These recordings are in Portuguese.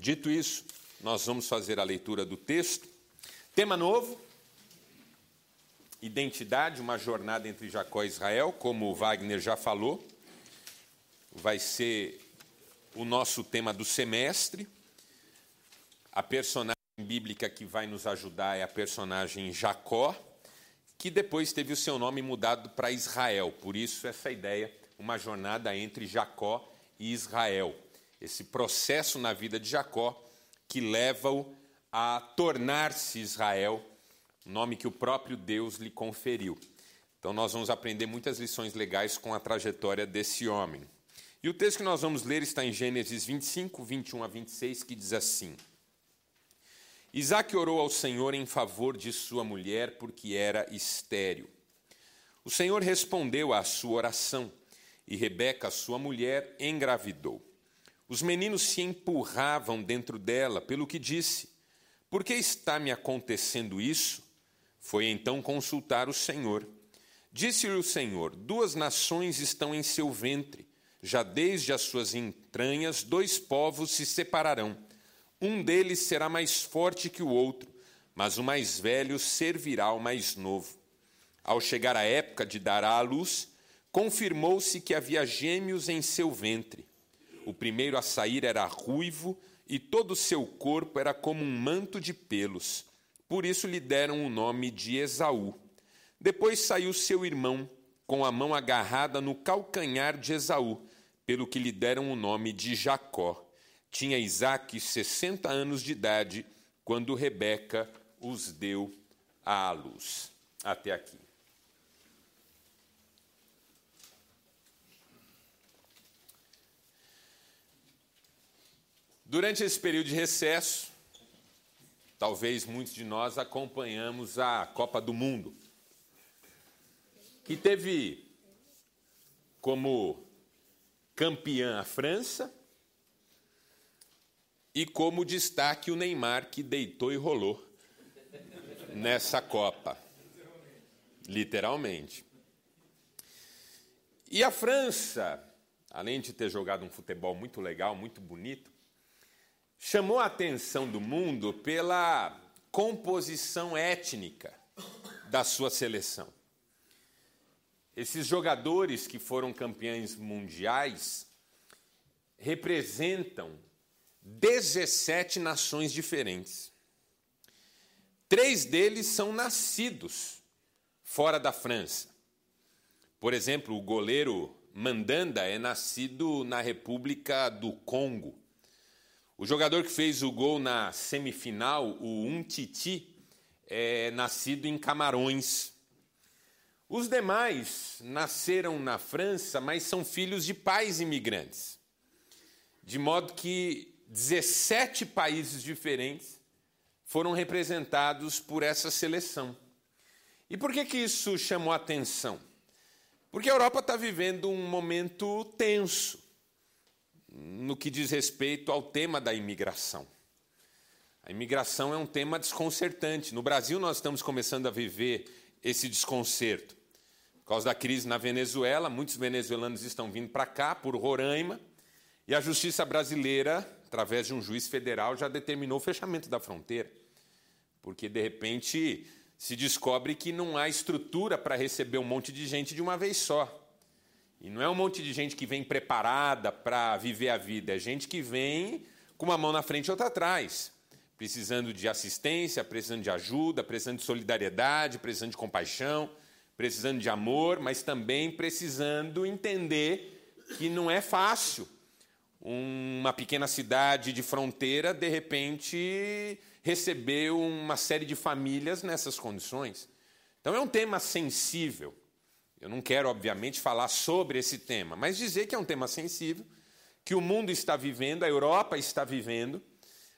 Dito isso, nós vamos fazer a leitura do texto. Tema novo: identidade, uma jornada entre Jacó e Israel, como o Wagner já falou. Vai ser o nosso tema do semestre. A personagem bíblica que vai nos ajudar é a personagem Jacó, que depois teve o seu nome mudado para Israel. Por isso, essa ideia, uma jornada entre Jacó e Israel. Esse processo na vida de Jacó que leva-o a tornar-se Israel, nome que o próprio Deus lhe conferiu. Então, nós vamos aprender muitas lições legais com a trajetória desse homem. E o texto que nós vamos ler está em Gênesis 25, 21 a 26, que diz assim: Isaac orou ao Senhor em favor de sua mulher, porque era estéril. O Senhor respondeu à sua oração, e Rebeca, sua mulher, engravidou. Os meninos se empurravam dentro dela, pelo que disse: Por que está me acontecendo isso? Foi então consultar o Senhor. Disse-lhe o Senhor: Duas nações estão em seu ventre, já desde as suas entranhas, dois povos se separarão. Um deles será mais forte que o outro, mas o mais velho servirá ao mais novo. Ao chegar a época de dar à luz, confirmou-se que havia gêmeos em seu ventre. O primeiro a sair era ruivo e todo o seu corpo era como um manto de pelos. Por isso lhe deram o nome de Esaú. Depois saiu seu irmão, com a mão agarrada no calcanhar de Esaú, pelo que lhe deram o nome de Jacó. Tinha Isaque sessenta anos de idade quando Rebeca os deu à luz. Até aqui. Durante esse período de recesso, talvez muitos de nós acompanhamos a Copa do Mundo, que teve como campeã a França e como destaque o Neymar, que deitou e rolou nessa Copa. Literalmente. E a França, além de ter jogado um futebol muito legal, muito bonito, chamou a atenção do mundo pela composição étnica da sua seleção. Esses jogadores que foram campeões mundiais representam 17 nações diferentes. Três deles são nascidos fora da França. Por exemplo, o goleiro Mandanda é nascido na República do Congo. O jogador que fez o gol na semifinal, o Umtiti, é nascido em Camarões. Os demais nasceram na França, mas são filhos de pais imigrantes. De modo que 17 países diferentes foram representados por essa seleção. E por que, que isso chamou a atenção? Porque a Europa está vivendo um momento tenso no que diz respeito ao tema da imigração. A imigração é um tema desconcertante. No Brasil, nós estamos começando a viver esse desconcerto. Por causa da crise na Venezuela, muitos venezuelanos estão vindo para cá, por Roraima, e a justiça brasileira, através de um juiz federal, já determinou o fechamento da fronteira. Porque, de repente, se descobre que não há estrutura para receber um monte de gente de uma vez só. E não é um monte de gente que vem preparada para viver a vida, é gente que vem com uma mão na frente e outra atrás, precisando de assistência, precisando de ajuda, precisando de solidariedade, precisando de compaixão, precisando de amor, mas também precisando entender que não é fácil uma pequena cidade de fronteira, de repente, receber uma série de famílias nessas condições. Então é um tema sensível. Eu não quero, obviamente, falar sobre esse tema, mas dizer que é um tema sensível, que o mundo está vivendo, a Europa está vivendo.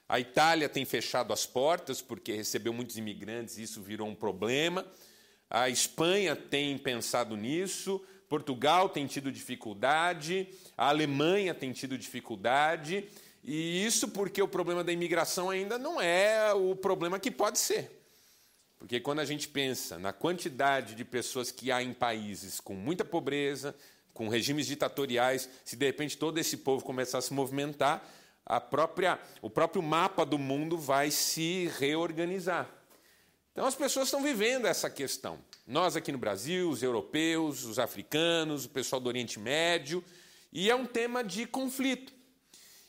A Itália tem fechado as portas porque recebeu muitos imigrantes e isso virou um problema. A Espanha tem pensado nisso, Portugal tem tido dificuldade, a Alemanha tem tido dificuldade, e isso porque o problema da imigração ainda não é o problema que pode ser. Porque quando a gente pensa na quantidade de pessoas que há em países com muita pobreza, com regimes ditatoriais, se de repente todo esse povo começar a se movimentar, a própria, o próprio mapa do mundo vai se reorganizar. Então as pessoas estão vivendo essa questão. Nós aqui no Brasil, os europeus, os africanos, o pessoal do Oriente Médio, e é um tema de conflito.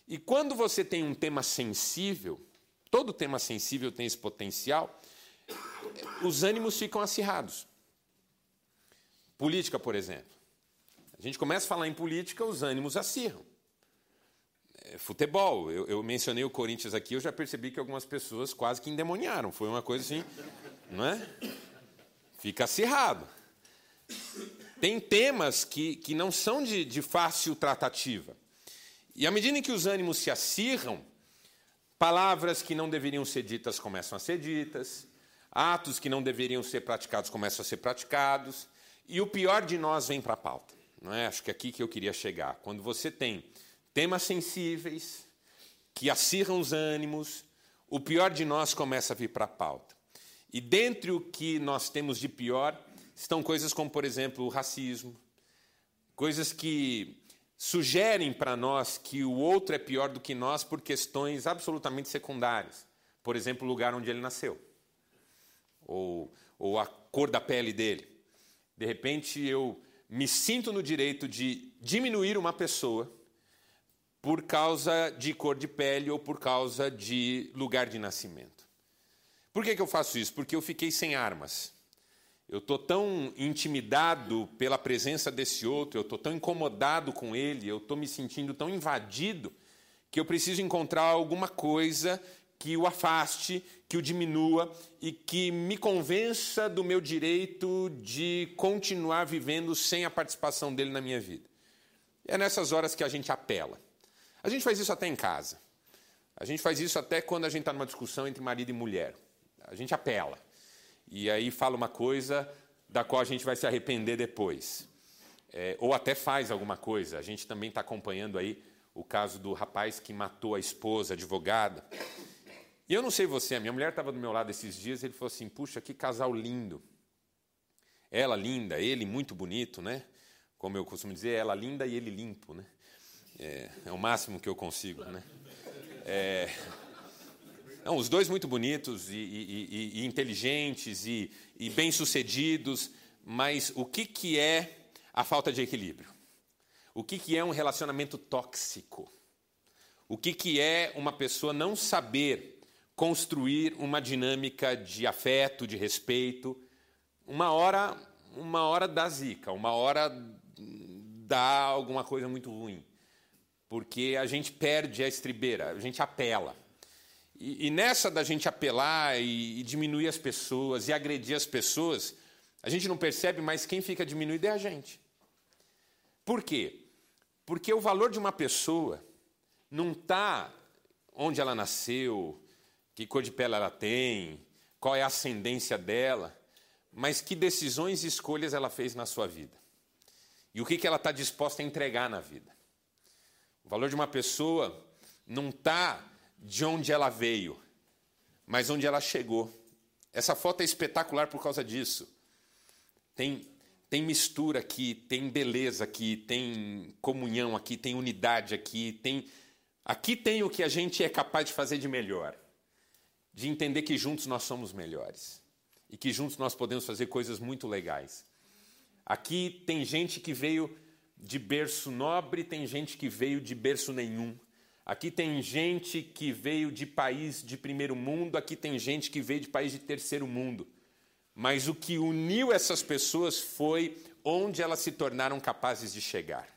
E quando você tem um tema sensível, todo tema sensível tem esse potencial, os ânimos ficam acirrados. Política, por exemplo. A gente começa a falar em política, os ânimos acirram. É, futebol, eu, eu, mencionei o Corinthians aqui, eu já percebi que algumas pessoas quase que endemoniaram. Foi uma coisa assim, não é? Fica acirrado. Tem temas que, que não são de, de fácil tratativa. E à medida em que os ânimos se acirram, palavras que não deveriam ser ditas começam a ser ditas, atos que não deveriam ser praticados começam a ser praticados, e o pior de nós vem para a pauta. Não é? Acho que é aqui que eu queria chegar. Quando você tem temas sensíveis que acirram os ânimos, o pior de nós começa a vir para a pauta. E dentre o que nós temos de pior estão coisas como, por exemplo, o racismo, coisas que sugerem para nós que o outro é pior do que nós por questões absolutamente secundárias. Por exemplo, o lugar onde ele nasceu, ou, ou a cor da pele dele. De repente, eu me sinto no direito de diminuir uma pessoa por causa de cor de pele ou por causa de lugar de nascimento. Por que, que eu faço isso? Porque eu fiquei sem armas. Eu estou tão intimidado pela presença desse outro, eu estou tão incomodado com ele, eu estou me sentindo tão invadido, que eu preciso encontrar alguma coisa que o afaste, que o diminua e que me convença do meu direito de continuar vivendo sem a participação dele na minha vida. É nessas horas que a gente apela. A gente faz isso até em casa. A gente faz isso até quando a gente está numa discussão entre marido e mulher. A gente apela e aí fala uma coisa da qual a gente vai se arrepender depois. É, ou até faz alguma coisa. A gente também está acompanhando aí o caso do rapaz que matou a esposa, advogada. E eu não sei você, a minha mulher estava do meu lado esses dias ele falou assim: puxa, que casal lindo. Ela linda, ele muito bonito, né? Como eu costumo dizer, ela linda e ele limpo, né? É, é o máximo que eu consigo, né? É, não, os dois muito bonitos e, e, e, e inteligentes e, bem-sucedidos, mas o que, que é a falta de equilíbrio? O que, que é um relacionamento tóxico? O que, que é uma pessoa não saber construir uma dinâmica de afeto, de respeito? Uma hora, uma hora dá zica, uma hora dá alguma coisa muito ruim. Porque a gente perde a estribeira, a gente apela. E, e nessa da gente apelar e, e diminuir as pessoas e agredir as pessoas, a gente não percebe, mas quem fica diminuído é a gente. Por quê? Porque o valor de uma pessoa não está onde ela nasceu, que cor de pele ela tem, qual é a ascendência dela, mas que decisões e escolhas ela fez na sua vida. E o que, que ela está disposta a entregar na vida. O valor de uma pessoa não está de onde ela veio, mas onde ela chegou. Essa foto é espetacular por causa disso. Tem, tem mistura aqui, tem beleza aqui, tem comunhão aqui, tem unidade aqui, tem aqui tem o que a gente é capaz de fazer de melhor. De entender que juntos nós somos melhores e que juntos nós podemos fazer coisas muito legais. Aqui tem gente que veio de berço nobre, tem gente que veio de berço nenhum. Aqui tem gente que veio de país de primeiro mundo, aqui tem gente que veio de país de terceiro mundo. Mas o que uniu essas pessoas foi onde elas se tornaram capazes de chegar.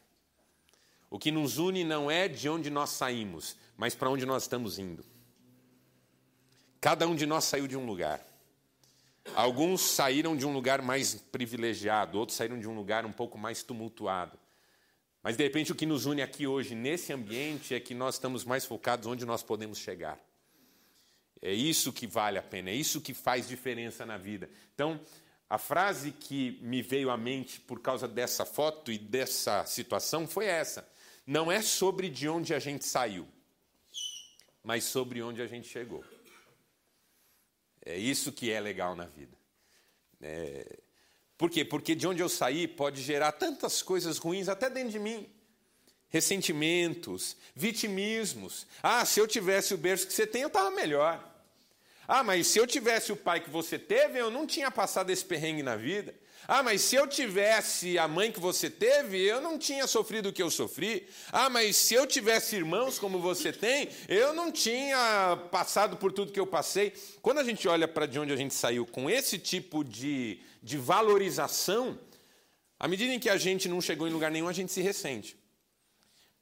O que nos une não é de onde nós saímos, mas para onde nós estamos indo. Cada um de nós saiu de um lugar. Alguns saíram de um lugar mais privilegiado, outros saíram de um lugar um pouco mais tumultuado. Mas de repente o que nos une aqui hoje, nesse ambiente, é que nós estamos mais focados onde nós podemos chegar. É isso que vale a pena, é isso que faz diferença na vida. Então, a frase que me veio à mente por causa dessa foto e dessa situação foi essa: não é sobre de onde a gente saiu, mas sobre onde a gente chegou. É isso que é legal na vida. É, por quê? Porque de onde eu saí pode gerar tantas coisas ruins até dentro de mim. ressentimentos, vitimismos. Ah, se eu tivesse o berço que você tem, eu estava melhor. Ah, mas se eu tivesse o pai que você teve, eu não tinha passado esse perrengue na vida. Ah, mas se eu tivesse a mãe que você teve, eu não tinha sofrido o que eu sofri. Ah, mas se eu tivesse irmãos como você tem, eu não tinha passado por tudo que eu passei. Quando a gente olha para de onde a gente saiu com esse tipo de, de valorização, à medida em que a gente não chegou em lugar nenhum, a gente se ressente.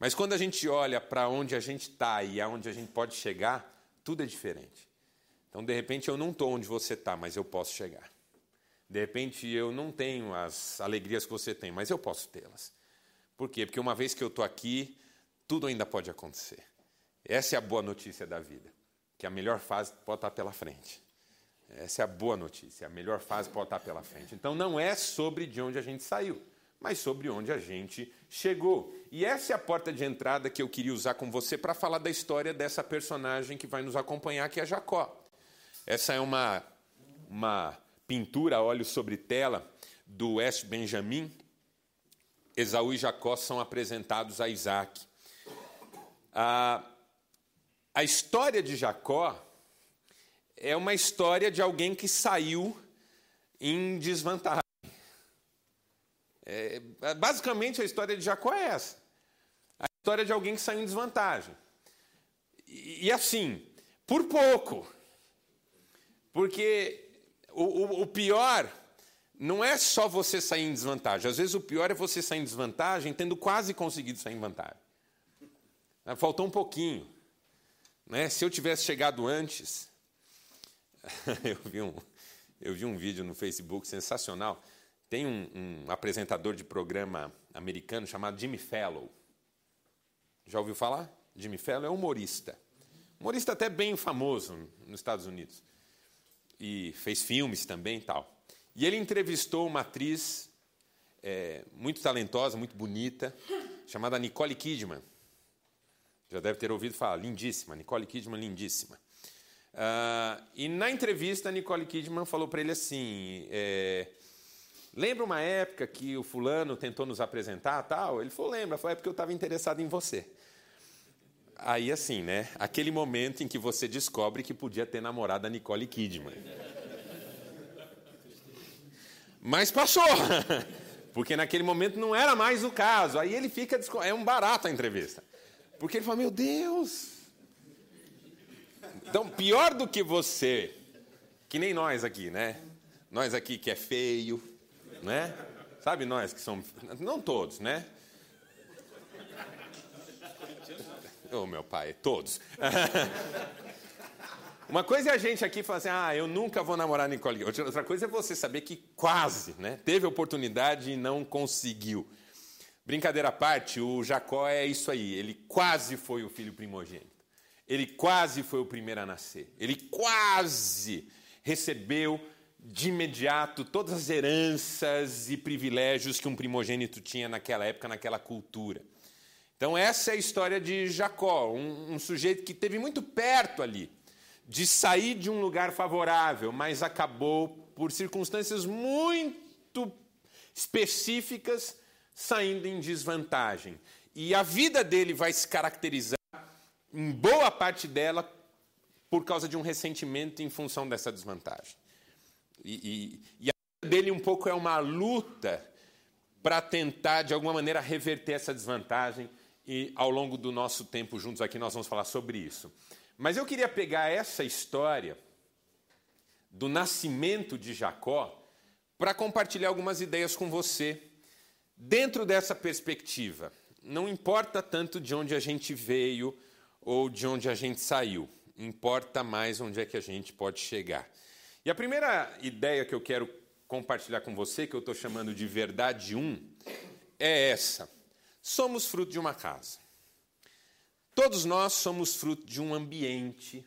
Mas quando a gente olha para onde a gente está e aonde a gente pode chegar, tudo é diferente. Então, de repente, eu não estou onde você está, mas eu posso chegar. De repente, eu não tenho as alegrias que você tem, mas eu posso tê-las. Por quê? Porque uma vez que eu estou aqui, tudo ainda pode acontecer. Essa é a boa notícia da vida, que a melhor fase pode estar pela frente. Essa é a boa notícia, a melhor fase pode estar pela frente. Então, não é sobre de onde a gente saiu, mas sobre onde a gente chegou. E essa é a porta de entrada que eu queria usar com você para falar da história dessa personagem que vai nos acompanhar, que é Jacó. Essa é uma, uma pintura óleo sobre tela do West Benjamin. Esaú e Jacó são apresentados a Isaac. A, a história de Jacó é uma história de alguém que saiu em desvantagem. É, basicamente, a história de Jacó é essa. A história de alguém que saiu em desvantagem. E, e assim, por pouco. Porque o, o, o pior não é só você sair em desvantagem. Às vezes o pior é você sair em desvantagem tendo quase conseguido sair em vantagem. Ah, faltou um pouquinho. Né? Se eu tivesse chegado antes. eu, vi um, eu vi um vídeo no Facebook sensacional. Tem um, um apresentador de programa americano chamado Jimmy Fallon. Já ouviu falar? Jimmy Fallon é humorista. Humorista até bem famoso nos Estados Unidos e fez filmes também e tal. E ele entrevistou uma atriz é, muito talentosa, muito bonita, chamada Nicole Kidman. Já deve ter ouvido falar, lindíssima, Nicole Kidman, lindíssima. Uh, e na entrevista, a Nicole Kidman falou para ele assim: é, Lembra uma época que o fulano tentou nos apresentar tal? Ele falou: Lembra, foi a época que eu estava interessado em você. Aí, assim, né? Aquele momento em que você descobre que podia ter namorado a Nicole Kidman. Mas passou! Porque naquele momento não era mais o caso. Aí ele fica. É um barato a entrevista. Porque ele fala: Meu Deus! Então, pior do que você, que nem nós aqui, né? Nós aqui que é feio, né? Sabe nós que somos. Não todos, né? Oh, meu pai, todos. Uma coisa é a gente aqui falar assim, ah, eu nunca vou namorar Nicole. Outra coisa é você saber que quase, né? Teve oportunidade e não conseguiu. Brincadeira à parte, o Jacó é isso aí. Ele quase foi o filho primogênito. Ele quase foi o primeiro a nascer. Ele quase recebeu de imediato todas as heranças e privilégios que um primogênito tinha naquela época, naquela cultura. Então, essa é a história de Jacó, um, um sujeito que teve muito perto ali de sair de um lugar favorável, mas acabou, por circunstâncias muito específicas, saindo em desvantagem. E a vida dele vai se caracterizar, em boa parte dela, por causa de um ressentimento em função dessa desvantagem. E, e, e a vida dele um pouco é uma luta para tentar, de alguma maneira, reverter essa desvantagem e ao longo do nosso tempo juntos aqui nós vamos falar sobre isso. Mas eu queria pegar essa história do nascimento de Jacó para compartilhar algumas ideias com você dentro dessa perspectiva. Não importa tanto de onde a gente veio ou de onde a gente saiu, importa mais onde é que a gente pode chegar. E a primeira ideia que eu quero compartilhar com você, que eu estou chamando de verdade 1, é essa somos fruto de uma casa. Todos nós somos fruto de um ambiente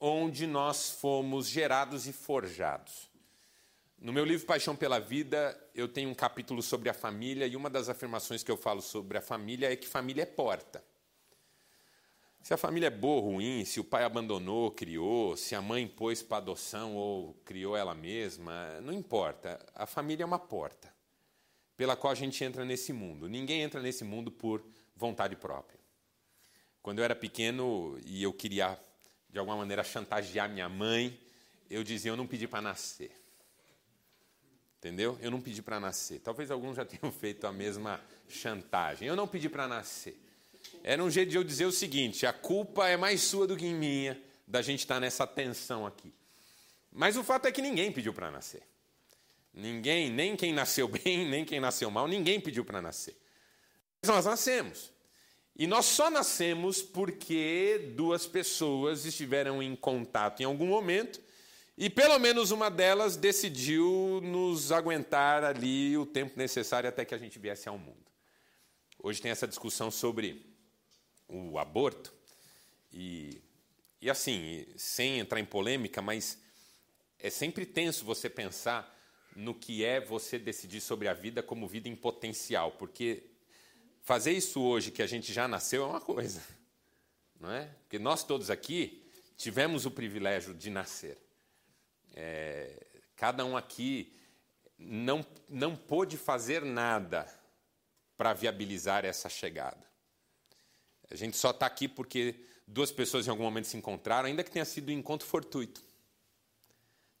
onde nós fomos gerados e forjados. No meu livro Paixão pela Vida, eu tenho um capítulo sobre a família e uma das afirmações que eu falo sobre a família é que família é porta. Se a família é boa ou ruim, se o pai abandonou, criou, se a mãe pôs para adoção ou criou ela mesma, não importa. A família é uma porta pela qual a gente entra nesse mundo. Ninguém entra nesse mundo por vontade própria. Quando eu era pequeno e eu queria, de alguma maneira, chantagear minha mãe, eu dizia: Eu não pedi para nascer. Entendeu? Eu não pedi para nascer. Talvez alguns já tenham feito a mesma chantagem. Eu não pedi para nascer. Era um jeito de eu dizer o seguinte: a culpa é mais sua do que minha da gente estar tá nessa tensão aqui. Mas o fato é que ninguém pediu para nascer. Ninguém, nem quem nasceu bem, nem quem nasceu mal, ninguém pediu para nascer. Mas nós nascemos. E nós só nascemos porque duas pessoas estiveram em contato em algum momento e pelo menos uma delas decidiu nos aguentar ali o tempo necessário até que a gente viesse ao mundo. Hoje tem essa discussão sobre o aborto e, e assim, sem entrar em polêmica, mas é sempre tenso você pensar no que é você decidir sobre a vida como vida em potencial, porque fazer isso hoje que a gente já nasceu é uma coisa, não é? Porque nós todos aqui tivemos o privilégio de nascer. É, cada um aqui não, não pôde fazer nada para viabilizar essa chegada. A gente só está aqui porque duas pessoas em algum momento se encontraram, ainda que tenha sido um encontro fortuito.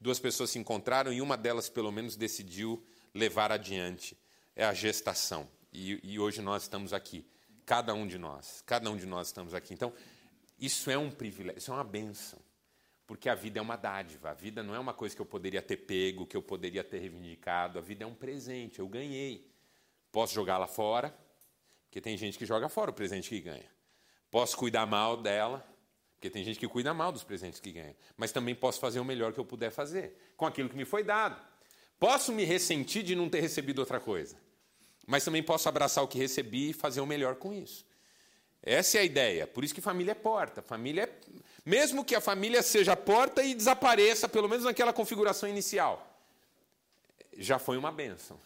Duas pessoas se encontraram e uma delas, pelo menos, decidiu levar adiante. É a gestação. E, e, hoje nós estamos aqui, cada um de nós, cada um de nós estamos aqui. Então, isso é um privilégio, isso é uma benção, porque a vida é uma dádiva, a vida não é uma coisa que eu poderia ter pego, que eu poderia ter reivindicado, a vida é um presente, eu ganhei. Posso jogá-la fora, porque tem gente que joga fora o presente que ganha. Posso cuidar mal dela, porque tem gente que cuida mal dos presentes que ganha. Mas também posso fazer o melhor que eu puder fazer, com aquilo que me foi dado. Posso me ressentir de não ter recebido outra coisa. Mas também posso abraçar o que recebi e fazer o melhor com isso. Essa é a ideia. Por isso que família é porta. Família é... Mesmo que a família seja porta e desapareça, pelo menos naquela configuração inicial, já foi uma bênção.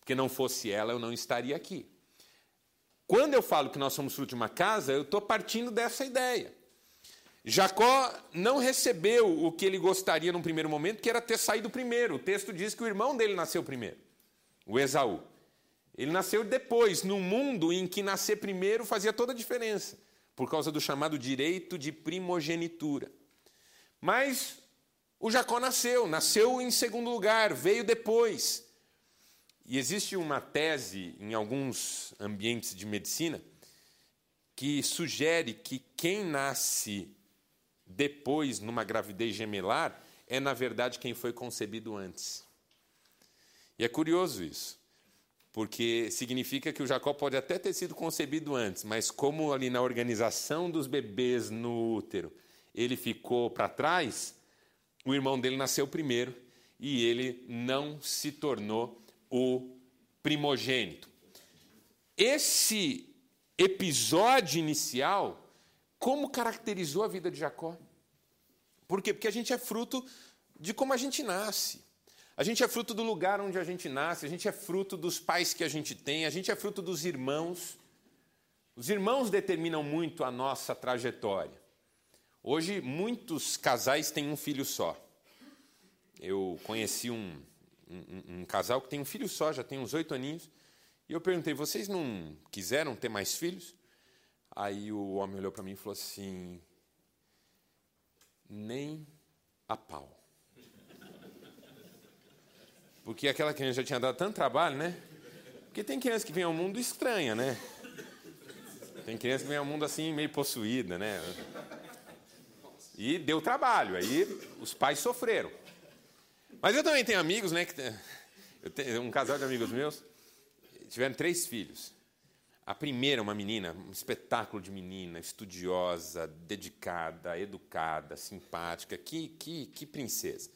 Porque não fosse ela, eu não estaria aqui. Quando eu falo que nós somos fruto de uma casa, eu estou partindo dessa ideia. Jacó não recebeu o que ele gostaria num primeiro momento, que era ter saído primeiro. O texto diz que o irmão dele nasceu primeiro, o Esaú. Ele nasceu depois, num mundo em que nascer primeiro fazia toda a diferença, por causa do chamado direito de primogenitura. Mas o Jacó nasceu, nasceu em segundo lugar, veio depois. E existe uma tese em alguns ambientes de medicina que sugere que quem nasce depois, numa gravidez gemelar, é na verdade quem foi concebido antes. E é curioso isso, porque significa que o Jacó pode até ter sido concebido antes, mas como ali na organização dos bebês no útero ele ficou para trás, o irmão dele nasceu primeiro e ele não se tornou o primogênito. Esse episódio inicial como caracterizou a vida de Jacó. Por quê? Porque a gente é fruto de como a gente nasce. A gente é fruto do lugar onde a gente nasce, a gente é fruto dos pais que a gente tem, a gente é fruto dos irmãos. Os irmãos determinam muito a nossa trajetória. Hoje, muitos casais têm um filho só. Eu conheci um, um, um casal que tem um filho só, já tem uns oito aninhos, e eu perguntei: vocês não quiseram ter mais filhos? Aí o homem olhou para mim e falou assim: nem a pau. Porque aquela criança já tinha dado tanto trabalho, né? Porque tem criança que vem ao mundo estranha, né? Tem criança que vem ao mundo assim, meio possuída, né? E deu trabalho, aí os pais sofreram. Mas eu também tenho amigos, né? Que, um casal de amigos meus, tiveram três filhos. A primeira, uma menina, um espetáculo de menina, estudiosa, dedicada, educada, simpática, que, que, que princesa.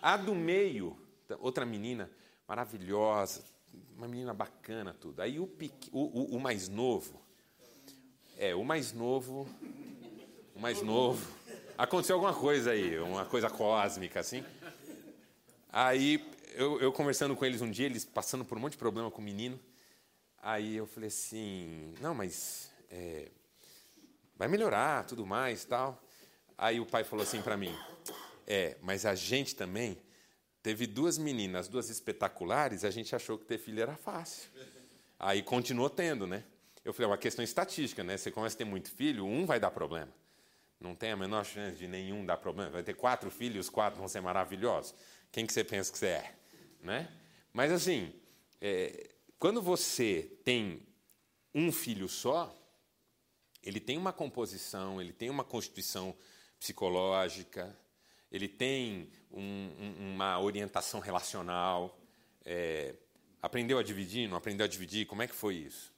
A do meio, outra menina maravilhosa, uma menina bacana, tudo. Aí o, o, o, o mais novo, é, o mais novo, o mais novo, aconteceu alguma coisa aí, uma coisa cósmica, assim. Aí eu, eu conversando com eles um dia, eles passando por um monte de problema com o menino, Aí eu falei assim, não, mas é, vai melhorar, tudo mais, tal. Aí o pai falou assim para mim, é, mas a gente também teve duas meninas, duas espetaculares, a gente achou que ter filho era fácil. Aí continuou tendo, né? Eu falei, é uma questão estatística, né? Você começa a ter muito filho, um vai dar problema. Não tem a menor chance de nenhum dar problema. Vai ter quatro filhos, os quatro vão ser maravilhosos. Quem que você pensa que você é? Né? Mas assim, é, quando você tem um filho só, ele tem uma composição, ele tem uma constituição psicológica, ele tem um, um, uma orientação relacional. É, aprendeu a dividir? Não aprendeu a dividir? Como é que foi isso?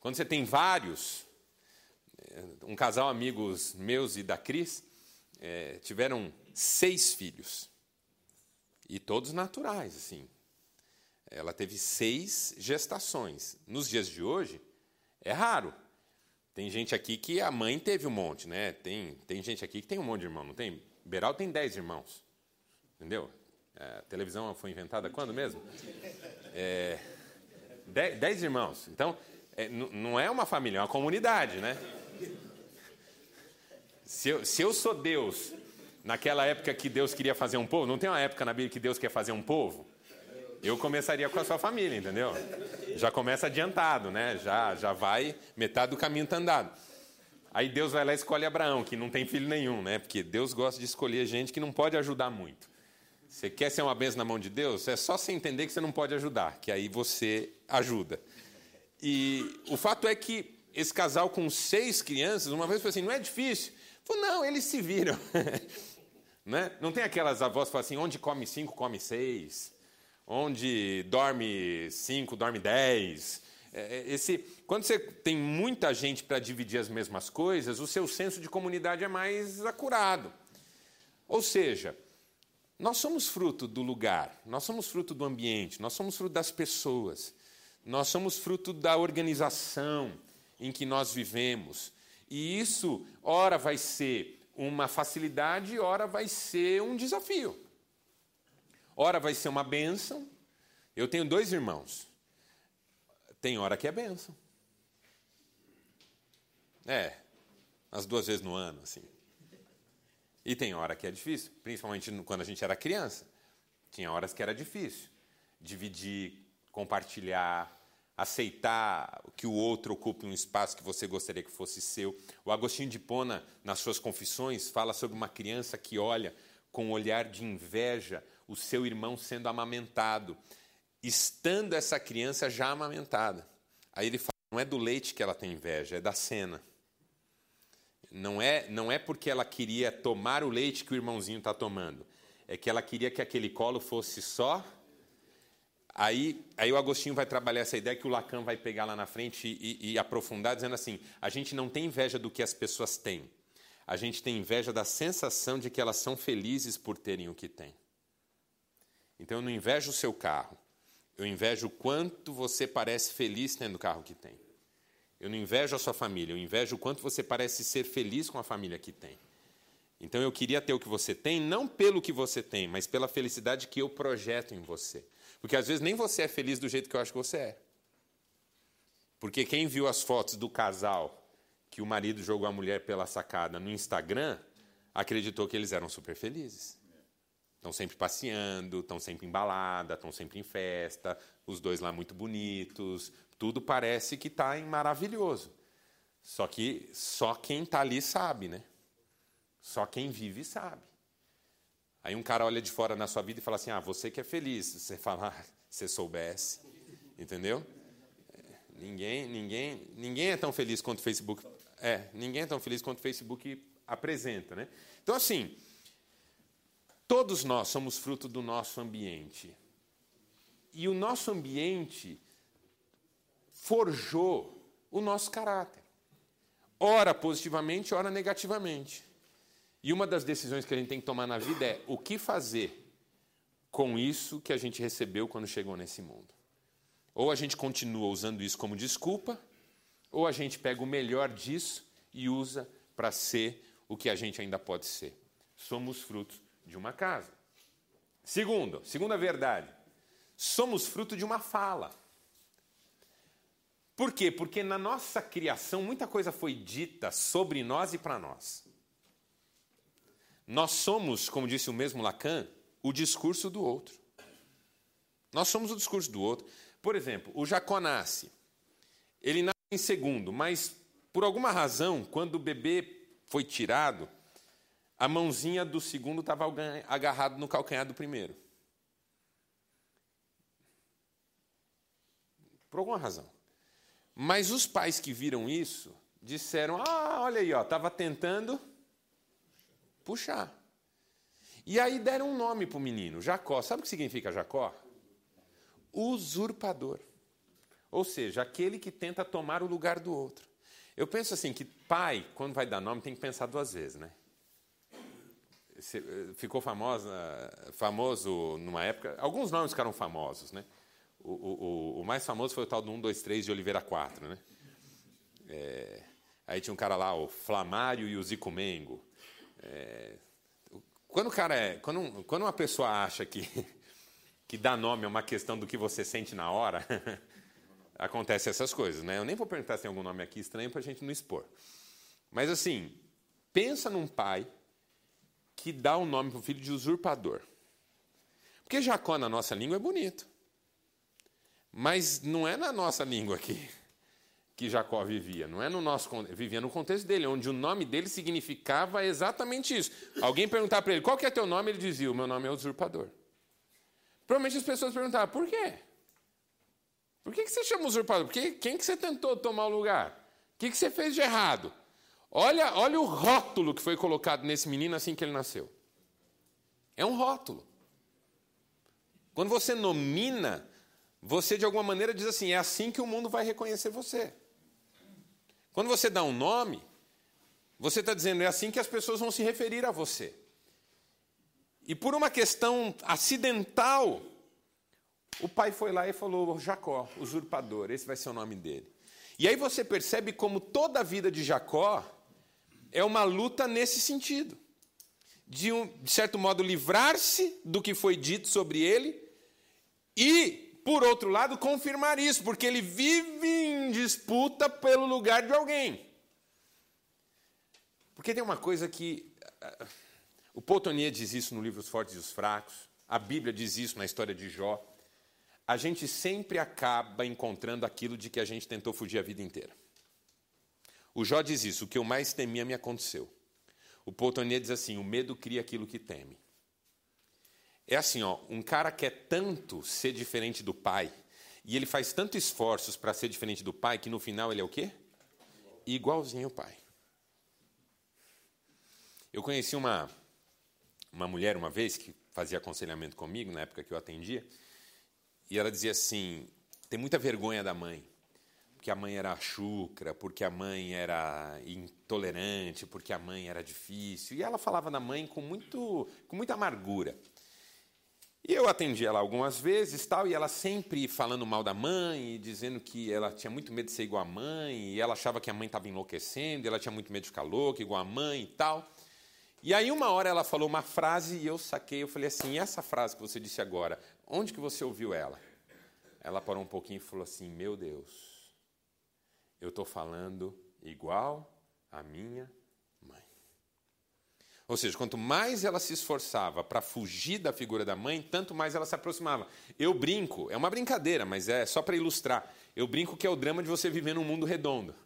Quando você tem vários, é, um casal amigos meus e da Cris é, tiveram seis filhos e todos naturais, assim. Ela teve seis gestações. Nos dias de hoje é raro. Tem gente aqui que a mãe teve um monte, né? Tem, tem gente aqui que tem um monte de irmão, não tem? Beral tem dez irmãos. Entendeu? É, a televisão foi inventada quando mesmo? É, dez, irmãos. Então, é, não é uma família, é uma comunidade, né? Se eu, se eu sou Deus, naquela época que Deus queria fazer um povo, não tem uma época na Bíblia que Deus quer fazer um povo? Eu começaria com a sua família, entendeu? Já começa adiantado, né? Já, já vai, metade do caminho está andado. Aí Deus vai lá e escolhe Abraão, que não tem filho nenhum, né? Porque Deus gosta de escolher gente que não pode ajudar muito. Você quer ser uma benção na mão de Deus? É só você entender que você não pode ajudar, que aí você ajuda. E o fato é que esse casal com seis crianças, uma vez foi assim, não é difícil. Falou, não, eles se viram. né? Não tem aquelas avós que falam assim, onde come cinco, come seis. Onde dorme cinco, dorme dez. É, é, esse, quando você tem muita gente para dividir as mesmas coisas, o seu senso de comunidade é mais acurado. Ou seja, nós somos fruto do lugar, nós somos fruto do ambiente, nós somos fruto das pessoas, nós somos fruto da organização em que nós vivemos. E isso, ora, vai ser uma facilidade, ora, vai ser um desafio. Ora, vai ser uma bênção. Eu tenho dois irmãos. Tem hora que é benção. É, as duas vezes no ano, assim. E tem hora que é difícil, principalmente quando a gente era criança. Tinha horas que era difícil. Dividir, compartilhar, aceitar que o outro ocupe um espaço que você gostaria que fosse seu. O Agostinho de Pona, nas suas confissões, fala sobre uma criança que olha com um olhar de inveja o seu irmão sendo amamentado estando essa criança já amamentada. Aí ele fala: não é do leite que ela tem inveja, é da cena. Não é, não é porque ela queria tomar o leite que o irmãozinho está tomando. É que ela queria que aquele colo fosse só. Aí, aí o Agostinho vai trabalhar essa ideia que o Lacan vai pegar lá na frente e, e, e aprofundar, dizendo assim: a gente não tem inveja do que as pessoas têm. A gente tem inveja da sensação de que elas são felizes por terem o que têm. Então eu não invejo o seu carro, eu invejo o quanto você parece feliz tendo o carro que tem. Eu não invejo a sua família, eu invejo o quanto você parece ser feliz com a família que tem. Então eu queria ter o que você tem, não pelo que você tem, mas pela felicidade que eu projeto em você. Porque às vezes nem você é feliz do jeito que eu acho que você é. Porque quem viu as fotos do casal que o marido jogou a mulher pela sacada no Instagram, acreditou que eles eram super felizes. Estão sempre passeando, estão sempre em balada, estão sempre em festa, os dois lá muito bonitos, tudo parece que está maravilhoso. Só que só quem está ali sabe, né? Só quem vive sabe. Aí um cara olha de fora na sua vida e fala assim: Ah, você que é feliz. Você fala, ah, se soubesse. Entendeu? Ninguém, ninguém, ninguém é tão feliz quanto o Facebook. É, ninguém é tão feliz quanto o Facebook apresenta, né? Então, assim, Todos nós somos fruto do nosso ambiente. E o nosso ambiente forjou o nosso caráter. Ora positivamente, ora negativamente. E uma das decisões que a gente tem que tomar na vida é o que fazer com isso que a gente recebeu quando chegou nesse mundo. Ou a gente continua usando isso como desculpa, ou a gente pega o melhor disso e usa para ser o que a gente ainda pode ser. Somos frutos de uma casa. Segundo, segunda verdade, somos fruto de uma fala. Por quê? Porque na nossa criação muita coisa foi dita sobre nós e para nós. Nós somos, como disse o mesmo Lacan, o discurso do outro. Nós somos o discurso do outro. Por exemplo, o Jaconassi. Ele nasce em segundo, mas por alguma razão, quando o bebê foi tirado, a mãozinha do segundo estava agarrado no calcanhar do primeiro. Por alguma razão. Mas os pais que viram isso disseram: Ah, olha aí, estava tentando puxar. E aí deram um nome para o menino, Jacó. Sabe o que significa Jacó? Usurpador. Ou seja, aquele que tenta tomar o lugar do outro. Eu penso assim que pai, quando vai dar nome, tem que pensar duas vezes, né? Eh, ficou famosa, famoso numa época. Alguns nomes ficaram famosos, né? O, o, o, mais famoso foi o tal do 1, 2, 3 de Oliveira 4, né? É, aí tinha um cara lá, o Flamário e o Zico Mengo. É, quando, o cara é, quando, quando uma pessoa acha que, que dar nome é uma questão do que você sente na hora, acontece essas coisas, né? Eu nem vou perguntar se tem algum nome aqui estranho para a gente não expor. Mas assim, pensa num pai que dá o um nome para o filho de usurpador. Porque Jacó na nossa língua é bonito. Mas não é na nossa língua aqui que Jacó vivia, não é no nosso vivia no contexto dele, onde o nome dele significava exatamente isso. Alguém perguntar para ele, qual que é teu nome? Ele dizia, o meu nome é usurpador. Provavelmente as pessoas perguntavam, por quê? Por que, que você chama usurpador? Porque quem que você tentou tomar o lugar? O que, que você fez de errado? Olha, olha o rótulo que foi colocado nesse menino assim que ele nasceu. É um rótulo. Quando você nomina, você de alguma maneira diz assim: é assim que o mundo vai reconhecer você. Quando você dá um nome, você está dizendo é assim que as pessoas vão se referir a você. E por uma questão acidental, o pai foi lá e falou: Jacó, usurpador, esse vai ser o nome dele. E aí você percebe como toda a vida de Jacó é uma luta nesse sentido. De, um, de certo modo, livrar-se do que foi dito sobre ele e, por outro lado, confirmar isso, porque ele vive em disputa pelo lugar de alguém. Porque tem uma coisa que. Uh, o Potonier diz isso no livro Os Fortes e os Fracos, a Bíblia diz isso na história de Jó. A gente sempre acaba encontrando aquilo de que a gente tentou fugir a vida inteira. O Jó diz isso: o que eu mais temia me aconteceu. O Poutonier diz assim: o medo cria aquilo que teme. É assim, ó, um cara quer tanto ser diferente do pai, e ele faz tanto esforços para ser diferente do pai, que no final ele é o quê? Igualzinho ao pai. Eu conheci uma, uma mulher uma vez que fazia aconselhamento comigo, na época que eu atendia, e ela dizia assim: tem muita vergonha da mãe porque a mãe era chucra, porque a mãe era intolerante, porque a mãe era difícil. E ela falava da mãe com, muito, com muita amargura. E eu atendi ela algumas vezes, tal, e ela sempre falando mal da mãe, dizendo que ela tinha muito medo de ser igual à mãe, e ela achava que a mãe estava enlouquecendo, e ela tinha muito medo de ficar louca, igual a mãe e tal. E aí uma hora ela falou uma frase e eu saquei, eu falei assim, essa frase que você disse agora, onde que você ouviu ela? Ela parou um pouquinho e falou assim, meu Deus, eu estou falando igual a minha mãe. Ou seja, quanto mais ela se esforçava para fugir da figura da mãe, tanto mais ela se aproximava. Eu brinco, é uma brincadeira, mas é só para ilustrar. Eu brinco que é o drama de você viver num mundo redondo.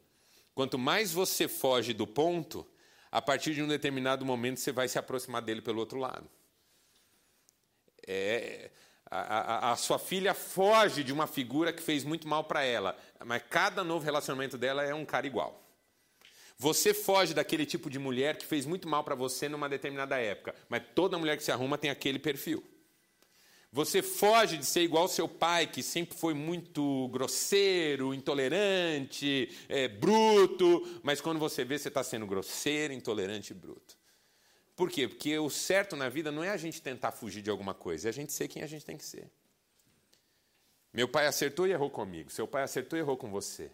Quanto mais você foge do ponto, a partir de um determinado momento você vai se aproximar dele pelo outro lado. É, a, a, sua filha foge de uma figura que fez muito mal para ela, mas cada novo relacionamento dela é um cara igual. Você foge daquele tipo de mulher que fez muito mal para você numa determinada época, mas toda mulher que se arruma tem aquele perfil. Você foge de ser igual ao seu pai, que sempre foi muito grosseiro, intolerante, é, bruto, mas quando você vê, você está sendo grosseiro, intolerante e bruto. Por quê? Porque o certo na vida não é a gente tentar fugir de alguma coisa, é a gente ser quem a gente tem que ser. Meu pai acertou e errou comigo, seu pai acertou e errou com você.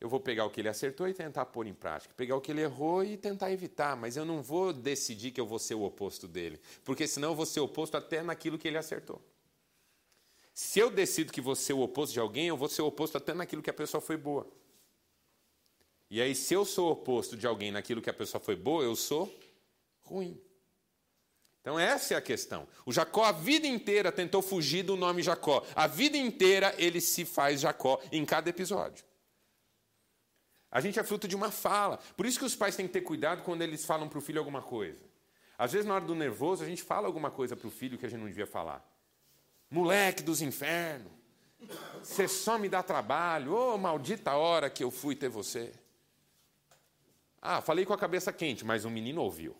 Eu vou pegar o que ele acertou e tentar pôr em prática. Pegar o que ele errou e tentar evitar, mas eu não vou decidir que eu vou ser o oposto dele, porque senão eu vou ser oposto até naquilo que ele acertou. Se eu decido que vou ser o oposto de alguém, eu vou ser o oposto até naquilo que a pessoa foi boa. E aí, se eu sou o oposto de alguém naquilo que a pessoa foi boa, eu sou ruim. Então, essa é a questão. O Jacó, a vida inteira, tentou fugir do nome Jacó. A vida inteira ele se faz Jacó em cada episódio. A gente é fruto de uma fala. Por isso que os pais têm que ter cuidado quando eles falam para o filho alguma coisa. Às vezes, na hora do nervoso, a gente fala alguma coisa para o filho que a gente não devia falar. Moleque dos infernos, você só me dá trabalho. Ô, oh, maldita hora que eu fui ter você. Ah, falei com a cabeça quente, mas um menino ouviu.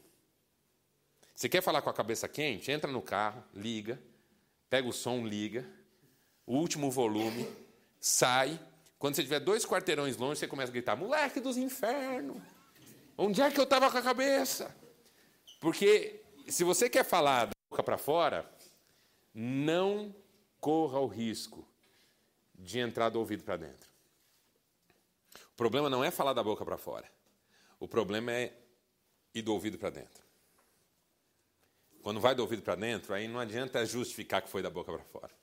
Você quer falar com a cabeça quente? Entra no carro, liga, pega o som, liga, o último volume, sai. Quando você tiver dois quarteirões longe, você começa a gritar: moleque dos infernos, onde é que eu estava com a cabeça? Porque se você quer falar da boca para fora, não corra o risco de entrar do ouvido para dentro. O problema não é falar da boca para fora. O problema é ir do ouvido para dentro. Quando vai do ouvido para dentro, aí não adianta justificar que foi da boca para fora.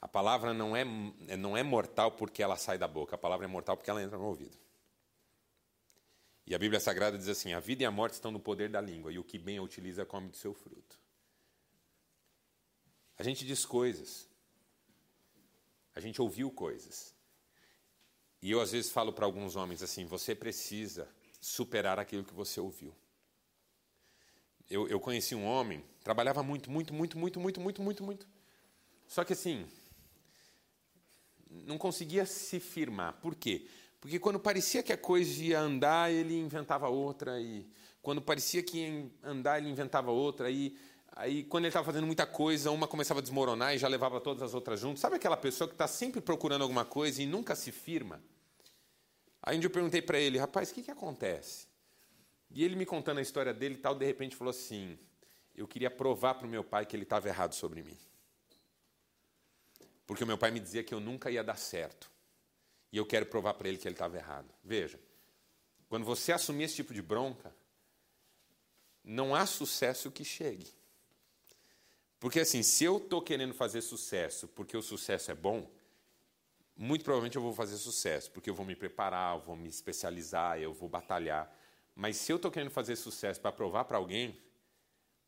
A palavra não é, não é mortal porque ela sai da boca, a palavra é mortal porque ela entra no ouvido. E a Bíblia Sagrada diz assim: a vida e a morte estão no poder da língua, e o que bem a utiliza come do seu fruto. A gente diz coisas, a gente ouviu coisas. E eu às vezes falo para alguns homens assim: você precisa superar aquilo que você ouviu. Eu, eu conheci um homem, trabalhava muito, muito, muito, muito, muito, muito, muito, muito. Só que assim, não conseguia se firmar. Por quê? Porque quando parecia que a coisa ia andar, ele inventava outra, e quando parecia que ia andar, ele inventava outra, e aí quando ele estava fazendo muita coisa, uma começava a desmoronar e já levava todas as outras juntas. Sabe aquela pessoa que está sempre procurando alguma coisa e nunca se firma? Aí um dia eu perguntei para ele, rapaz, o que, que acontece? E ele me contando a história dele e tal, de repente falou assim: eu queria provar para o meu pai que ele estava errado sobre mim. Porque o meu pai me dizia que eu nunca ia dar certo. E eu quero provar para ele que ele estava errado. Veja, quando você assumir esse tipo de bronca, não há sucesso que chegue. Porque assim, se eu estou querendo fazer sucesso porque o sucesso é bom, muito provavelmente eu vou fazer sucesso, porque eu vou me preparar, eu vou me especializar, eu vou batalhar. Mas se eu estou querendo fazer sucesso para provar para alguém,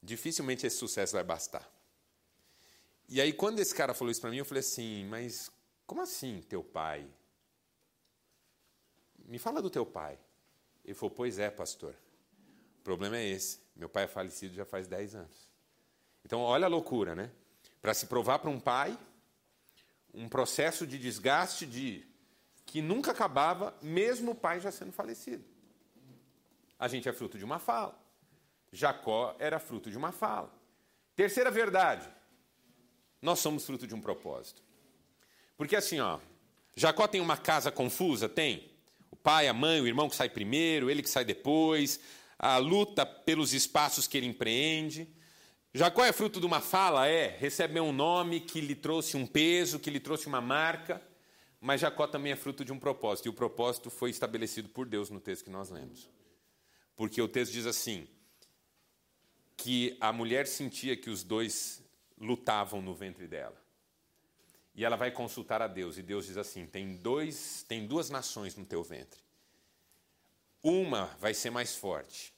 dificilmente esse sucesso vai bastar. E aí, quando esse cara falou isso para mim, eu falei assim: Mas como assim, teu pai? Me fala do teu pai. Ele falou: Pois é, pastor. O problema é esse. Meu pai é falecido já faz 10 anos. Então, olha a loucura, né? Para se provar para um pai, um processo de desgaste de que nunca acabava, mesmo o pai já sendo falecido. A gente é fruto de uma fala. Jacó era fruto de uma fala. Terceira verdade: nós somos fruto de um propósito. Porque assim, ó, Jacó tem uma casa confusa? Tem. O pai, a mãe, o irmão que sai primeiro, ele que sai depois, a luta pelos espaços que ele empreende. Jacó é fruto de uma fala? É. Recebe um nome que lhe trouxe um peso, que lhe trouxe uma marca. Mas Jacó também é fruto de um propósito. E o propósito foi estabelecido por Deus no texto que nós lemos. Porque o texto diz assim: que a mulher sentia que os dois lutavam no ventre dela. E ela vai consultar a Deus, e Deus diz assim: tem, dois, tem duas nações no teu ventre. Uma vai ser mais forte,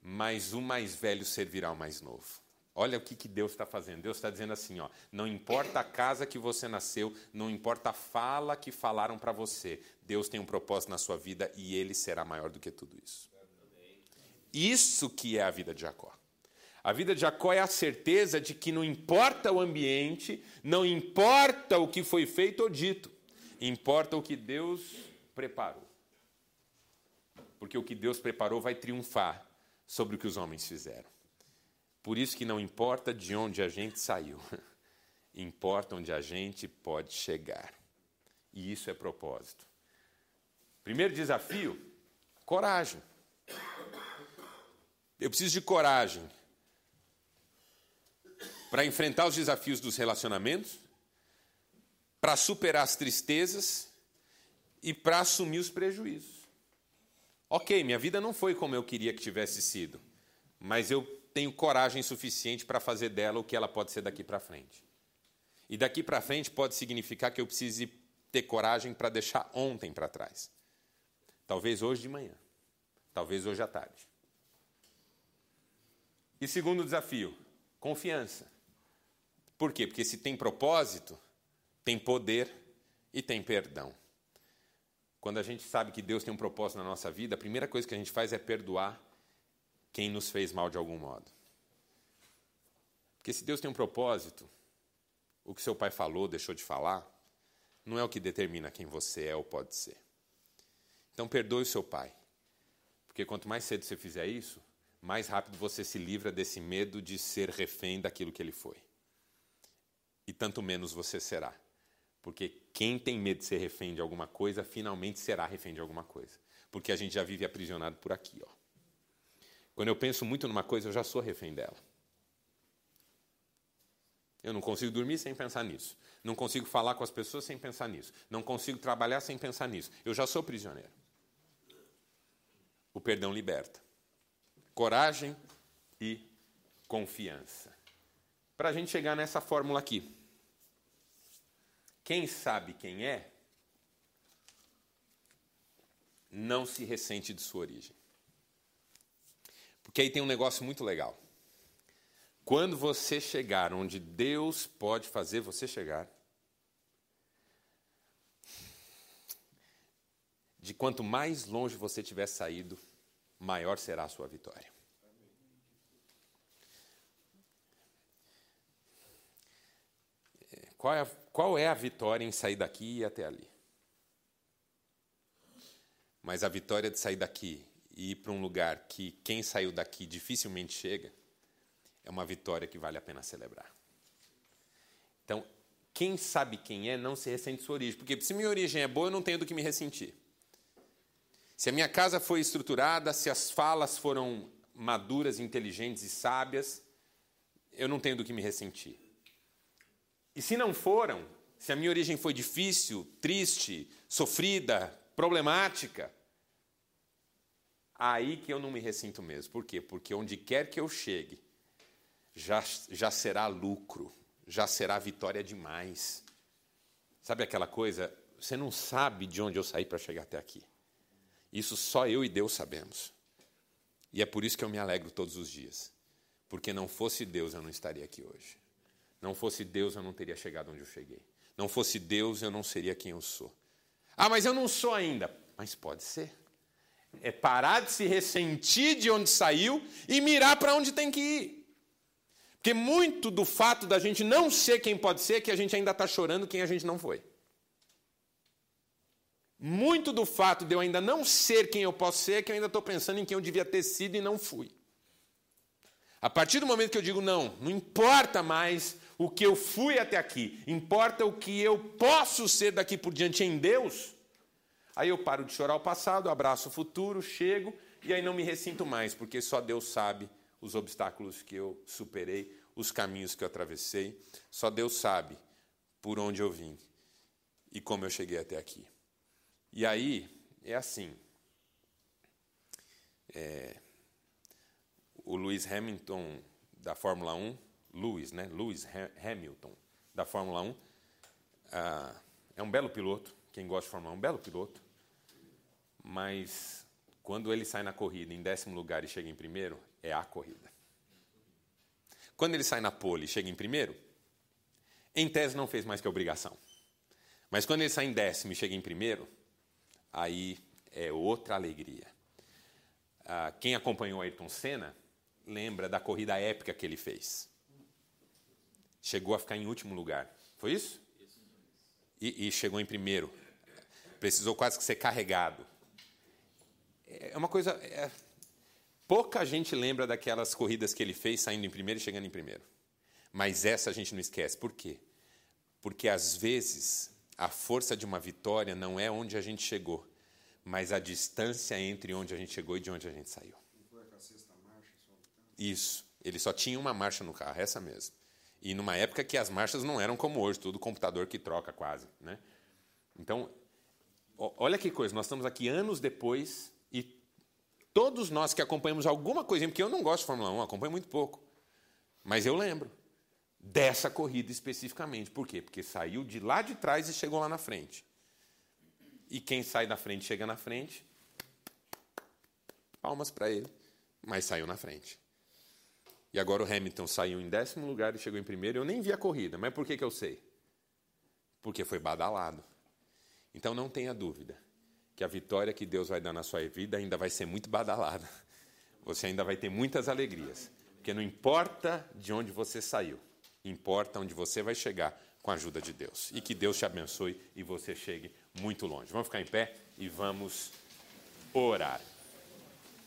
mas o mais velho servirá ao mais novo. Olha o que, que Deus está fazendo. Deus está dizendo assim: ó, não importa a casa que você nasceu, não importa a fala que falaram para você, Deus tem um propósito na sua vida e ele será maior do que tudo isso. Isso que é a vida de Jacó. A vida de Jacó é a certeza de que não importa o ambiente, não importa o que foi feito ou dito, importa o que Deus preparou. Porque o que Deus preparou vai triunfar sobre o que os homens fizeram. Por isso que não importa de onde a gente saiu, importa onde a gente pode chegar. E isso é propósito. Primeiro desafio: coragem. Eu preciso de coragem para enfrentar os desafios dos relacionamentos, para superar as tristezas e para assumir os prejuízos. Ok, minha vida não foi como eu queria que tivesse sido, mas eu tenho coragem suficiente para fazer dela o que ela pode ser daqui para frente. E daqui para frente pode significar que eu precise ter coragem para deixar ontem para trás. Talvez hoje de manhã, talvez hoje à tarde. E segundo desafio, confiança. Por quê? Porque se tem propósito, tem poder e tem perdão. quando a gente sabe que Deus tem um propósito na nossa vida, a primeira coisa que a gente faz é perdoar quem nos fez mal de algum modo. Porque se Deus tem um propósito, o que seu pai falou, deixou de falar, não é o que determina quem você é ou pode ser. Então perdoe o seu pai. Porque quanto mais cedo você fizer isso, mais rápido você se livra desse medo de ser refém daquilo que ele foi. E tanto menos você será. Porque quem tem medo de ser refém de alguma coisa, finalmente será refém de alguma coisa. Porque a gente já vive aprisionado por aqui. Ó. Quando eu penso muito numa coisa, eu já sou refém dela. Eu não consigo dormir sem pensar nisso. Não consigo falar com as pessoas sem pensar nisso. Não consigo trabalhar sem pensar nisso. Eu já sou prisioneiro. O perdão liberta. Coragem e confiança. Para a gente chegar nessa fórmula aqui. Quem sabe quem é, não se ressente de sua origem. Porque aí tem um negócio muito legal. Quando você chegar onde Deus pode fazer você chegar, de quanto mais longe você tiver saído, maior será a sua vitória. Qual é, a, qual é a vitória em sair daqui e até ali? Mas a vitória de sair daqui e ir para um lugar que quem saiu daqui dificilmente chega, é uma vitória que vale a pena celebrar. Então, quem sabe quem é não se ressente sua origem. Porque se minha origem é boa, eu não tenho do que me ressentir. Se a minha casa foi estruturada, se as falas foram maduras, inteligentes e sábias, eu não tenho do que me ressentir. E se não foram, se a minha origem foi difícil, triste, sofrida, problemática, aí que eu não me ressinto mesmo. Por quê? Porque onde quer que eu chegue, já, já será lucro, já será vitória demais. Sabe aquela coisa? Você não sabe de onde eu saí para chegar até aqui. Isso só eu e Deus sabemos. E é por isso que eu me alegro todos os dias. Porque não fosse Deus, eu não estaria aqui hoje. Não fosse Deus, eu não teria chegado onde eu cheguei. Não fosse Deus, eu não seria quem eu sou. Ah, mas eu não sou ainda. Mas pode ser. É parar de se ressentir de onde saiu e mirar para onde tem que ir. Porque muito do fato da gente não ser quem pode ser é que a gente ainda está chorando quem a gente não foi. Muito do fato de eu ainda não ser quem eu posso ser é que eu ainda estou pensando em quem eu devia ter sido e não fui. A partir do momento que eu digo não, não importa mais o que eu fui até aqui, importa o que eu posso ser daqui por diante em Deus, aí eu paro de chorar o passado, abraço o futuro, chego e aí não me ressinto mais, porque só Deus sabe os obstáculos que eu superei, os caminhos que eu atravessei. Só Deus sabe por onde eu vim e como eu cheguei até aqui. E aí é assim. É, o Lewis Hamilton da Fórmula 1, Lewis, né? Lewis Hamilton da Fórmula 1, ah, é um belo piloto. Quem gosta de Fórmula 1, um belo piloto. Mas quando ele sai na corrida em décimo lugar e chega em primeiro, é a corrida. Quando ele sai na pole e chega em primeiro, em tese não fez mais que obrigação. Mas quando ele sai em décimo e chega em primeiro, aí é outra alegria. Ah, quem acompanhou Ayrton Senna lembra da corrida épica que ele fez. Chegou a ficar em último lugar. Foi isso? E, e chegou em primeiro. Precisou quase que ser carregado. É uma coisa. É, Pouca gente lembra daquelas corridas que ele fez saindo em primeiro e chegando em primeiro. Mas essa a gente não esquece. Por quê? Porque às vezes a força de uma vitória não é onde a gente chegou, mas a distância entre onde a gente chegou e de onde a gente saiu. Isso. Ele só tinha uma marcha no carro, essa mesmo. E numa época que as marchas não eram como hoje, tudo computador que troca quase. Né? Então, olha que coisa, nós estamos aqui anos depois e Todos nós que acompanhamos alguma coisinha, porque eu não gosto de Fórmula 1, acompanho muito pouco. Mas eu lembro dessa corrida especificamente. Por quê? Porque saiu de lá de trás e chegou lá na frente. E quem sai da frente chega na frente. Palmas para ele, mas saiu na frente. E agora o Hamilton saiu em décimo lugar e chegou em primeiro. Eu nem vi a corrida, mas por que, que eu sei? Porque foi badalado. Então não tenha dúvida que a vitória que Deus vai dar na sua vida ainda vai ser muito badalada. Você ainda vai ter muitas alegrias. Porque não importa de onde você saiu, importa onde você vai chegar com a ajuda de Deus. E que Deus te abençoe e você chegue muito longe. Vamos ficar em pé e vamos orar.